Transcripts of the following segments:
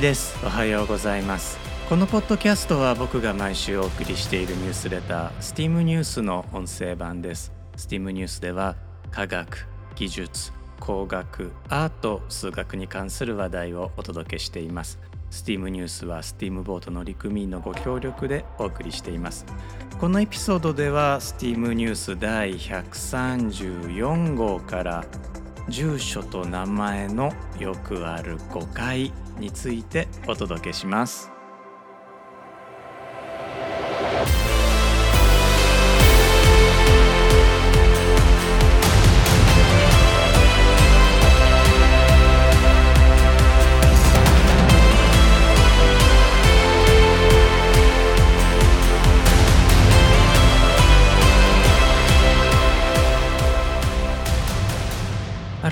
ちです。おはようございます。このポッドキャストは僕が毎週お送りしているニュースレター STEAM ニュースの音声版です。STEAM ニュースでは科学技術工学アート数学に関する話題をお届けしています。STEAM ニュースは STEAM ボート乗組員のご協力でお送りしています。このエピソードでは STEAM ニュース第134号から住所と名前のよくある誤解についてお届けします。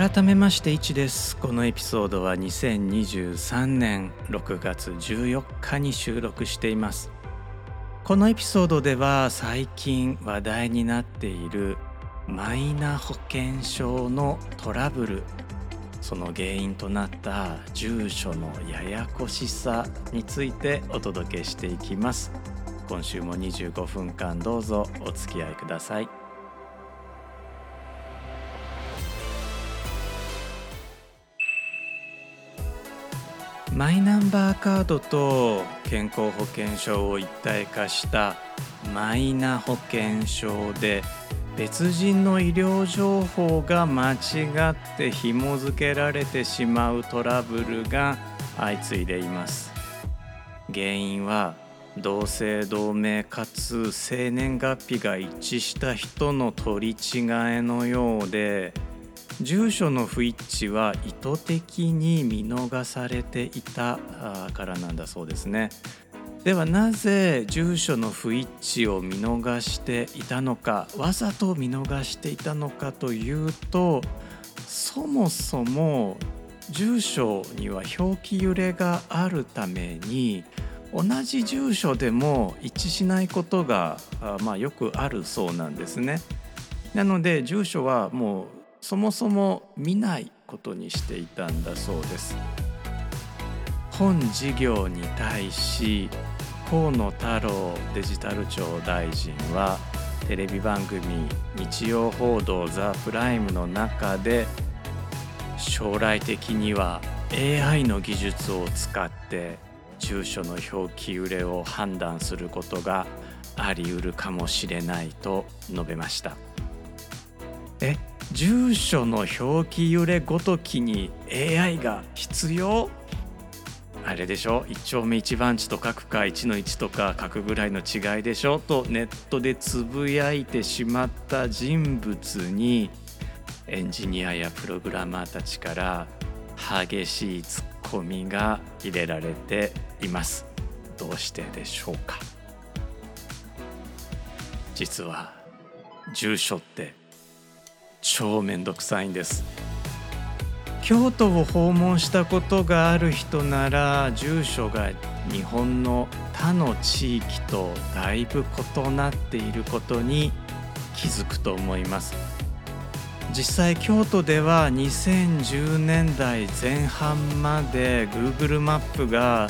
改めまして1です。このエピソードは2023年6月14日に収録しています。このエピソードでは最近話題になっているマイナ保険証のトラブル。その原因となった住所のややこしさについてお届けしていきます。今週も25分間どうぞお付き合いください。マイナンバーカードと健康保険証を一体化したマイナ保険証で別人の医療情報が間違って紐付けられてしまうトラブルが相次いでいます。原因は同姓同名かつ生年月日が一致した人の取り違えのようで住所の不一致は意図的に見逃されていたからなんだそうですね。ではなぜ住所の不一致を見逃していたのかわざと見逃していたのかというとそもそも住所には表記揺れがあるために同じ住所でも一致しないことがまあ、よくあるそうなんですね。なので住所はもうそもそも見ないことにしていたんだそうです。本事業に対し河野太郎デジタル庁大臣はテレビ番組「日曜報道ザ・プライム」の中で将来的には AI の技術を使って住所の表記揺れを判断することがあり得るかもしれないと述べました。え住所の表記揺れごときに AI が必要？あれでしょ？一丁目一番地と書くか1の1とか書くぐらいの違いでしょ？とネットでつぶやいてしまった人物にエンジニアやプログラマーたちから激しいツッコミが入れられています。どうしてでしょうか？実は住所って超めんどくさいんです。京都を訪問したことがある人なら住所が日本の他の地域とだいぶ異なっていることに気づくと思います。実際京都では2010年代前半まで Google マップが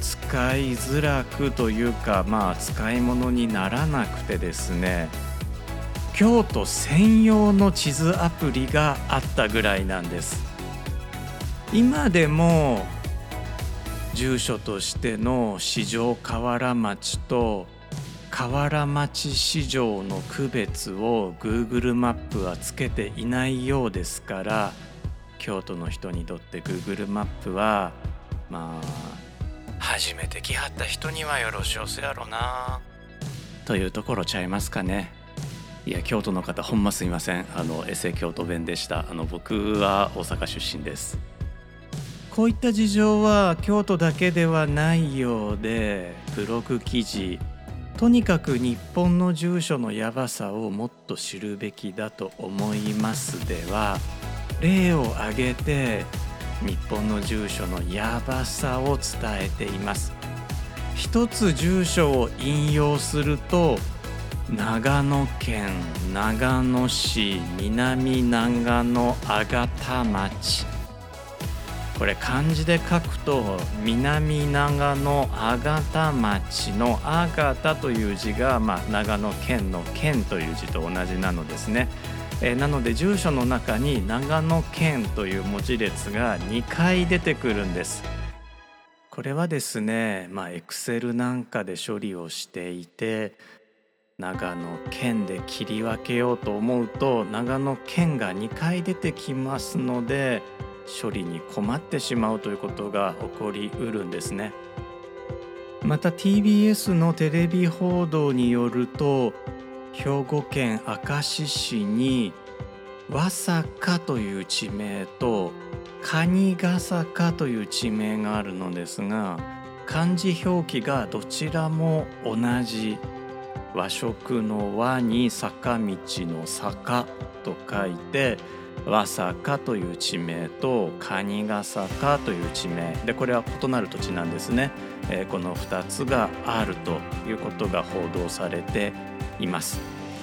使いづらくというかまあ使い物にならなくてですね。京都専用の地図アプリがあったぐらいなんです今でも住所としての四条河原町と河原町市場の区別を Google マップはつけていないようですから京都の人にとって Google マップはまあ初めて来はった人にはよろしおせやろなというところちゃいますかね。いや京都の方ほんますいません。あのエセ京都弁でした。あの僕は大阪出身です。こういった事情は京都だけではないようでブログ記事とにかく日本の住所のやばさをもっと知るべきだと思います。では例を挙げて日本の住所のやばさを伝えています。一つ住所を引用すると長野県長野市南長野阿賀田町これ漢字で書くと南長野阿方町の「阿方」という字が、まあ、長野県の「県」という字と同じなのですね。え、なので住所の中に長野県という文字列が2回出てくるんです。これはですねまあ Excel なんかで処理をしていて長野県で切り分けようと思うと長野県が2回出てきますので処理に困ってしまうということが起こりうるんですね。また TBS のテレビ報道によると兵庫県明石市に和坂という地名と蟹ヶ坂という地名があるのですが漢字表記がどちらも同じ和食の和に坂道の坂と書いて和坂という地名と蟹ヶ坂という地名。でこれは異なる土地なんですね、えー、この2つがあるということが報道されています。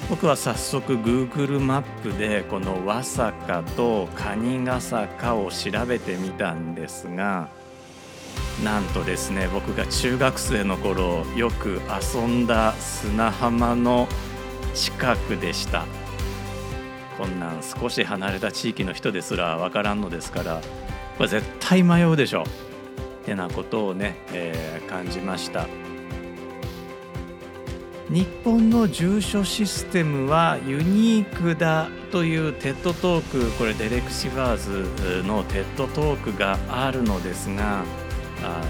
僕は早速 Google マップでこの和坂と蟹ヶ坂を調べてみたんですがなんとですね僕が中学生の頃よく遊んだ砂浜の近くでした。こんなん少し離れた地域の人ですらわからんのですからこれ絶対迷うでしょってなことをね、えー、感じました。日本の住所システムはユニークだという TED トークこれデレクシバーズの TED トークがあるのですがあ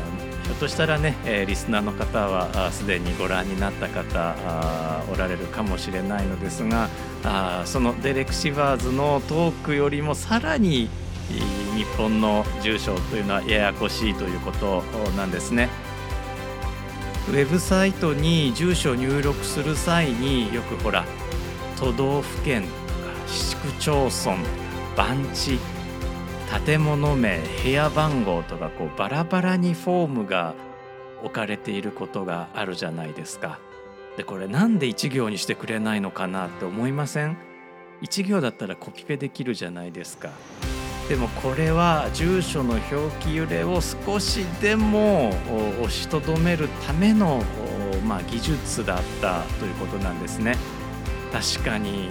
ひょっとしたらね、え、リスナーの方はすでにご覧になった方おられるかもしれないのですがあそのデレクシバーズのトークよりもさらに日本の住所というのはややこしいということなんですね。ウェブサイトに住所を入力する際によくほら都道府県とか市区町村番地建物名部屋番号とかこうバラバラにフォームが置かれていることがあるじゃないですか。でこれなんで1行にしてくれないのかなって思いません ?1 行だったらコピペできるじゃないですか。でもこれは住所の表記揺れを少しでも押しとどめるための、まあ、技術だったということなんですね。確かに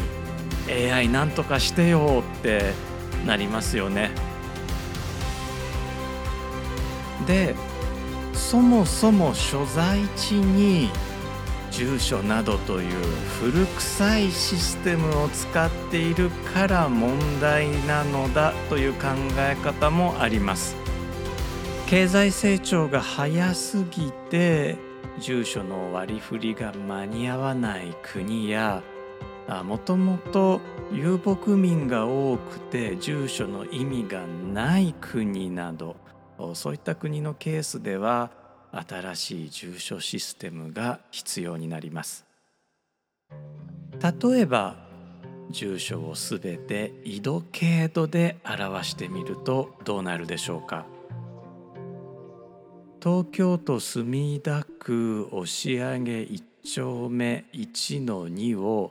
AI なんとかしてよってなりますよね。でそもそも所在地に住所などという古臭いシステムを使っているから問題なのだという考え方もあります経済成長が早すぎて住所の割り振りが間に合わない国やもともと遊牧民が多くて住所の意味がない国などそういった国のケースでは新しい住所システムが必要になります。例えば住所をすべて緯度経度で表してみるとどうなるでしょうか。東京都墨田区押上1丁目1の2を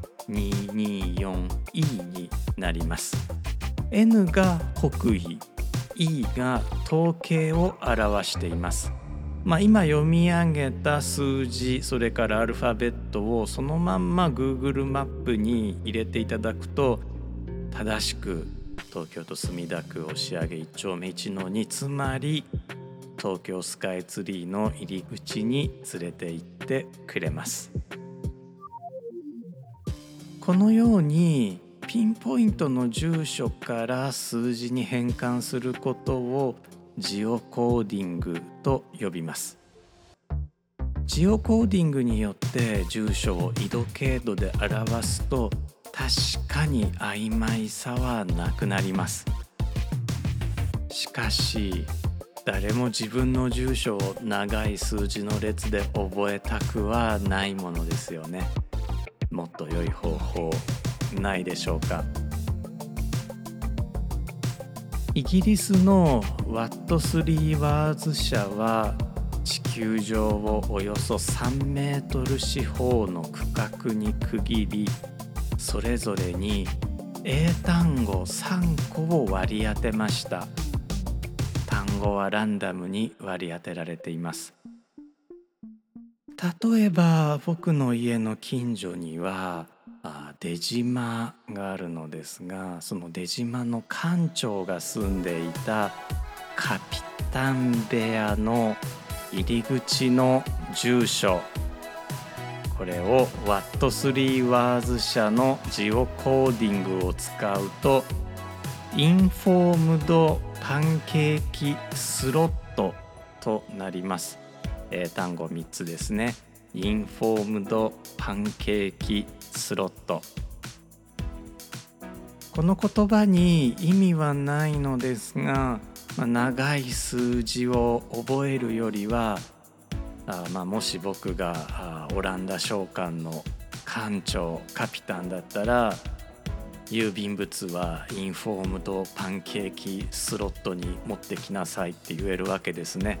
224E になります N が北緯 E が統計を表しています。まあ、今読み上げた数字それからアルファベットをそのまんま Google マップに入れていただくと正しく東京都墨田区押上1丁目1の2つまり東京スカイツリーの入り口に連れて行ってくれますこのようにピンポイントの住所から数字に変換することをジオコーディングと呼びます。ジオコーディングによって住所を緯度経度で表すと確かに曖昧さはなくなります。しかし誰も自分の住所を長い数字の列で覚えたくはないものですよね。もっと良い方法ないでしょうか？イギリスのワットスリーワーズ社は地球上をおよそ3メートル四方の区画に区切りそれぞれに英単語3個を割り当てました。単語はランダムに割り当てられています。例えば僕の家の近所には出島があるのですがその出島の館長が住んでいたカピタン部屋の入り口の住所。これをワットスリーワーズ社のジオコーディングを使うとインフォームドパンケーキスロットとなります、え、単語3つですねインフォームドパンケーキスロットこの言葉に意味はないのですが、まあ、長い数字を覚えるよりはあまあ、もし僕がオランダ商館の館長カピタンだったら郵便物はインフォームドパンケーキスロットに持ってきなさいって言えるわけですね。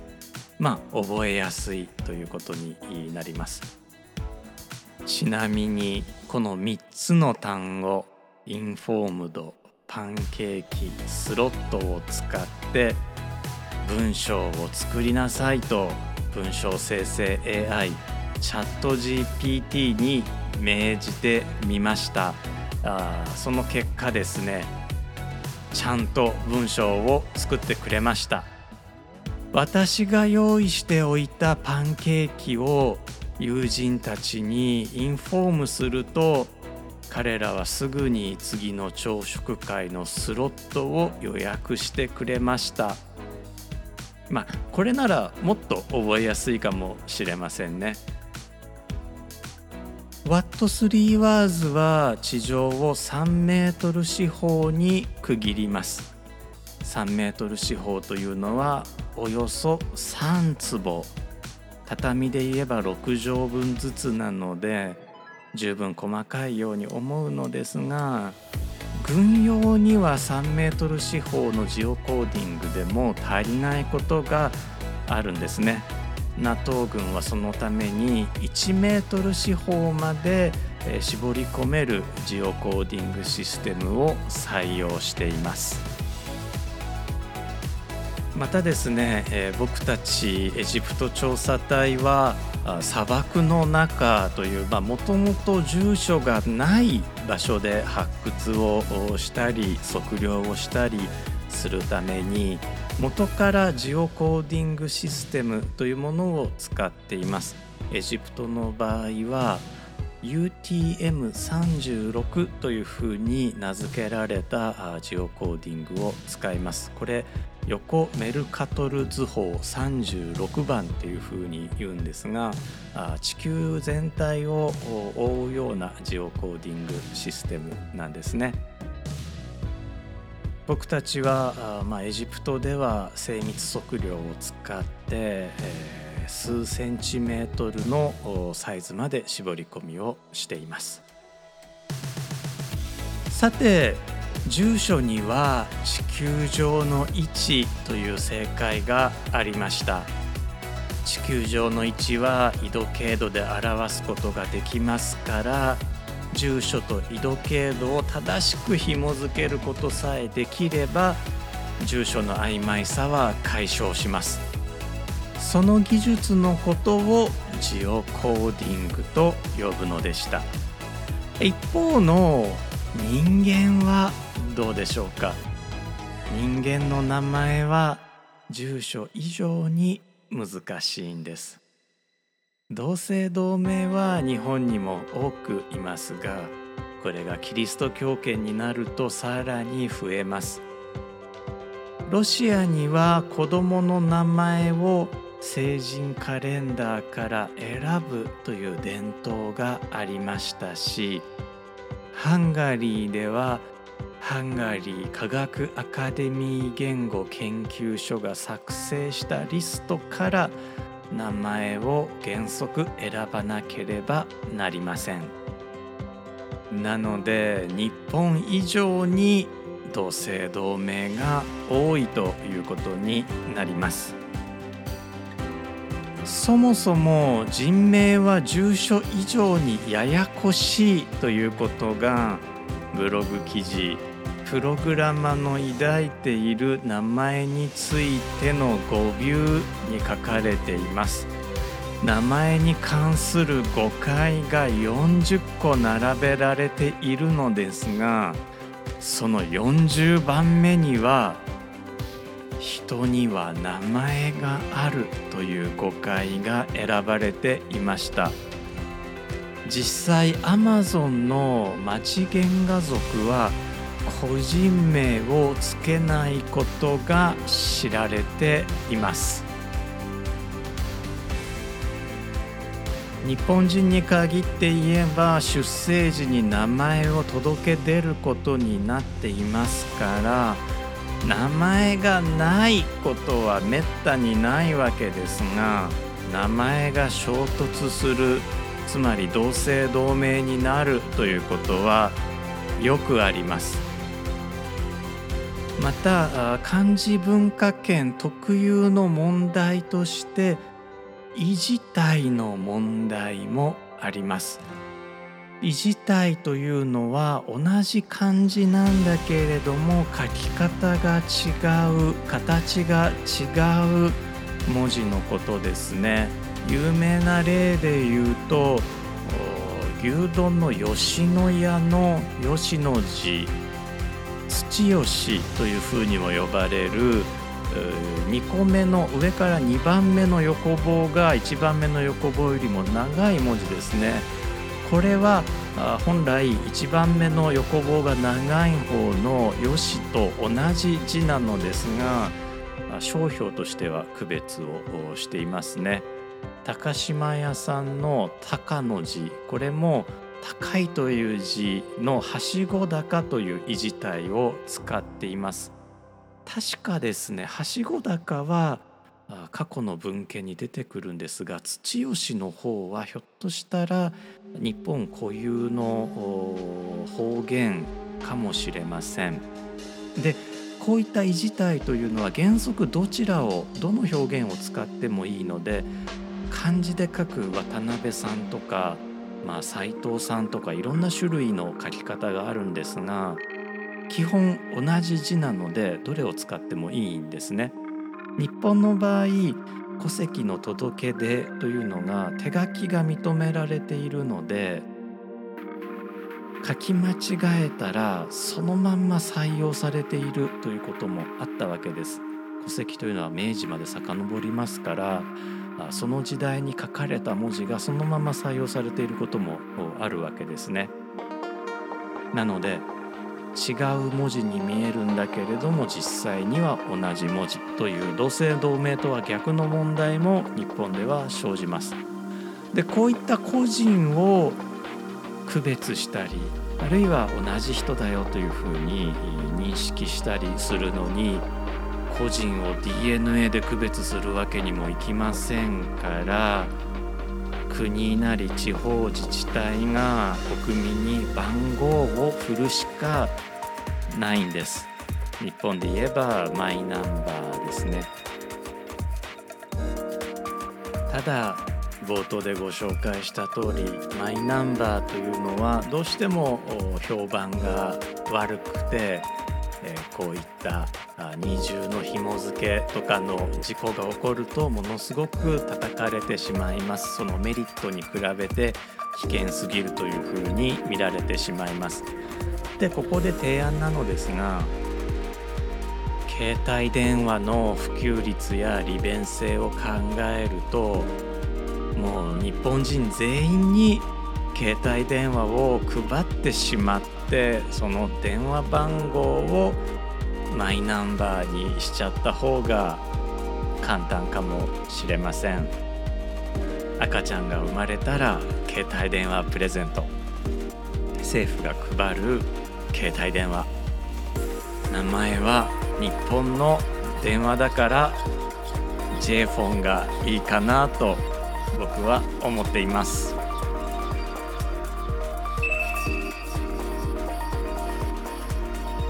まあ覚えやすいということになります。ちなみにこの3つの単語インフォームドパンケーキスロットを使って文章を作りなさいと文章生成 AI チャット GPT に命じてみましたあその結果ですねちゃんと文章を作ってくれました私が用意しておいたパンケーキを友人たちにインフォームすると彼らはすぐに次の朝食会のスロットを予約してくれましたまあこれならもっと覚えやすいかもしれませんね。ワット3ワーズは地上を3メートル四方に区切ります。3メートル四方というのはおよそ3坪畳で言えば6畳分ずつなので十分細かいように思うのですが軍用には3メートル四方のジオコーディングでも足りないことがあるんですね。NATO 軍はそのために1メートル四方まで絞り込めるジオコーディングシステムを採用しています。またですね、えー、僕たちエジプト調査隊は砂漠の中というもともと住所がない場所で発掘をしたり測量をしたりするために元からジオコーディングシステムというものを使っています。エジプトの場合は UTM36 というふうに名付けられたジオコーディングを使います。これ横メルカトル図法36番っていうふうに言うんですが地球全体を覆うようなジオコーディングシステムなんですね。僕たちは、まあ、エジプトでは精密測量を使って、えー、数センチメートルのサイズまで絞り込みをしていますさて住所には地球上の位置という正解がありました。地球上の位置は緯度経度で表すことができますから住所と緯度経度を正しく紐付けることさえできれば住所の曖昧さは解消します。その技術のことをジオコーディングと呼ぶのでした。一方の人間はどうでしょうか？人間の名前は住所以上に難しいんです。同姓同名は日本にも多くいますがこれがキリスト教圏になるとさらに増えます。ロシアには子供の名前を成人カレンダーから選ぶという伝統がありましたしハンガリーではハンガリー科学アカデミー言語研究所が作成したリストから名前を原則選ばなければなりません。なので日本以上に同姓同名が多いということになります。そもそも人名は住所以上にややこしいということがブログ記事プログラマの抱いている名前についての語ビューに書かれています。名前に関する誤解が40個並べられているのですがその40番目には人には名前があるという誤解が選ばれていました。実際 Amazon の町原画族は個人名を付けないことが知られています。日本人に限って言えば出生時に名前を届け出ることになっていますから名前がないことはめったにないわけですが名前が衝突するつまり同姓同名になるということはよくあります。また漢字文化圏特有の問題として異字体の問題もあります。異字体というのは同じ漢字なんだけれども書き方が違う形が違う文字のことですね。有名な例で言うと牛丼の吉野家の吉の字土吉というふうにも呼ばれる2個目の上から2番目の横棒が1番目の横棒よりも長い文字ですね。これは本来1番目の横棒が長い方の「よし」と同じ字なのですが商標としては区別をしていますね。高島屋さんの「高」の字これも高いという字のはしご高という意字体を使っています。確かですねはしご高は過去の文献に出てくるんですが土吉の方はひょっとしたら日本固有の方言かもしれません。でこういった異字体というのは原則どちらをどの表現を使ってもいいので漢字で書く渡辺さんとか、まあ、斉藤さんとかいろんな種類の書き方があるんですが基本同じ字なのでどれを使ってもいいんですね。日本の場合戸籍の届け出というのが手書きが認められているので書き間違えたらそのまんま採用されているということもあったわけです。戸籍というのは明治まで遡りますからその時代に書かれた文字がそのまま採用されていることもあるわけですね。なので違う文字に見えるんだけれども実際には同じ文字という同姓同名とは逆の問題も日本では生じます。でこういった個人を区別したりあるいは同じ人だよというふうに認識したりするのに個人を DNA で区別するわけにもいきませんから国なり地方自治体が国民に番号を振るしかないんです。日本で言えばマイナンバーですね。ただ冒頭でご紹介した通りマイナンバーというのはどうしても評判が悪くてこういった二重の紐付けとかの事故が起こるとものすごく叩かれてしまいます。そのメリットに比べて危険すぎるというふうに見られてしまいます。でここで提案なのですが携帯電話の普及率や利便性を考えるともう日本人全員に携帯電話を配ってしまってその電話番号をマイナンバーにしちゃった方が簡単かもしれません。赤ちゃんが生まれたら携帯電話プレゼント。政府が配る携帯電話。名前は日本の電話だから J フォンがいいかなと僕は思っています。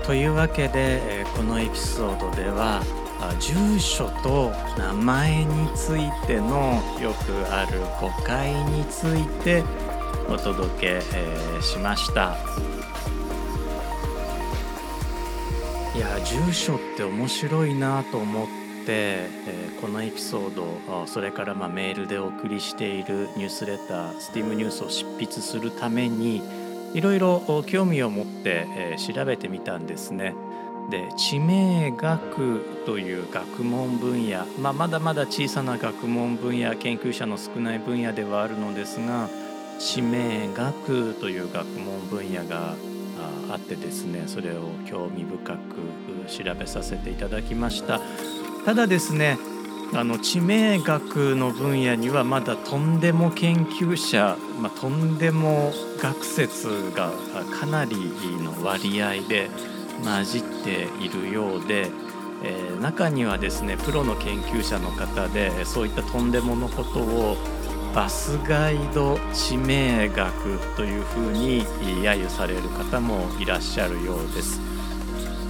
というわけでこのエピソードでは住所と名前についてのよくある誤解についてお届け、えしましたいや住所って面白いなと思って、えこのエピソードそれからまあメールでお送りしているニュースレター STEAM ニュースを執筆するためにいろいろ興味を持って、え調べてみたんですね。で地名学という学問分野、まあ、まだまだ小さな学問分野研究者の少ない分野ではあるのですが地名学という学問分野があってですねそれを興味深く調べさせていただきました。ただですねあの地名学の分野にはまだとんでも研究者、まあ、とんでも学説がかなりの割合で混じっているようで、えー、中にはですねプロの研究者の方でそういったとんでものことをバスガイド地名学というふうに揶揄される方もいらっしゃるようです。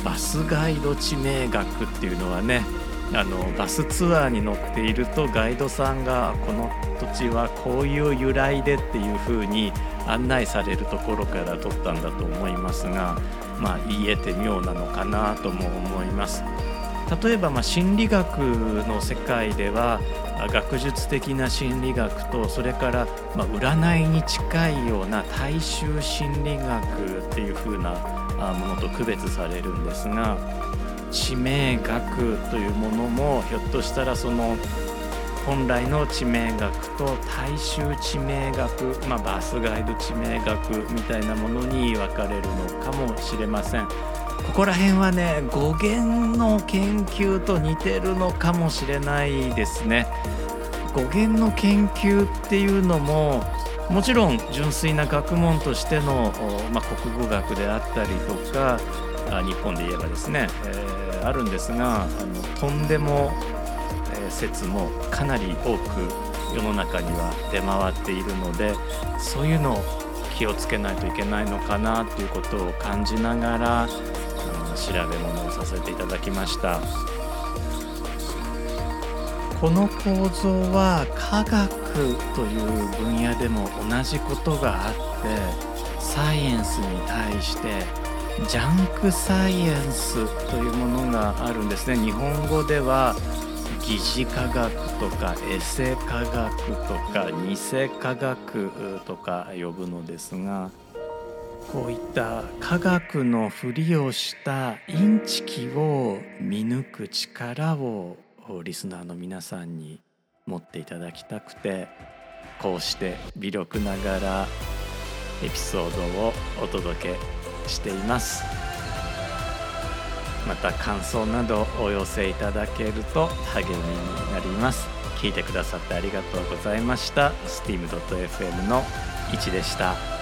バスガイド地名学っていうのはねあのバスツアーに乗っているとガイドさんがこの土地はこういう由来でっていうふうに案内されるところから取ったんだと思いますがまあ言えて妙なのかなとも思います。例えばま心理学の世界では学術的な心理学とそれからま占いに近いような大衆心理学っていう風なものと区別されるんですが地名学というものもひょっとしたらその本来の地名学と大衆地名学、まあ、バスガイド地名学みたいなものに分かれるのかもしれません。ここら辺はね語源の研究と似てるのかもしれないですね。語源の研究っていうのももちろん純粋な学問としての、まあ、国語学であったりとか日本で言えばですね、えー、あるんですがあのとんでも、説もかなり多く世の中には出回っているのでそういうのを気をつけないといけないのかなということを感じながら、うん、調べ物をさせていただきました。この構造は科学という分野でも同じことがあってサイエンスに対してジャンクサイエンスというものがあるんですね日本語では疑似科学とかエセ科学とか偽科学とか呼ぶのですがこういった科学のふりをしたインチキを見抜く力をリスナーの皆さんに持っていただきたくてこうして微力ながらエピソードをお届けしています。また感想などお寄せいただけると励みになります。聞いてくださってありがとうございました。Steam.fm の1でした「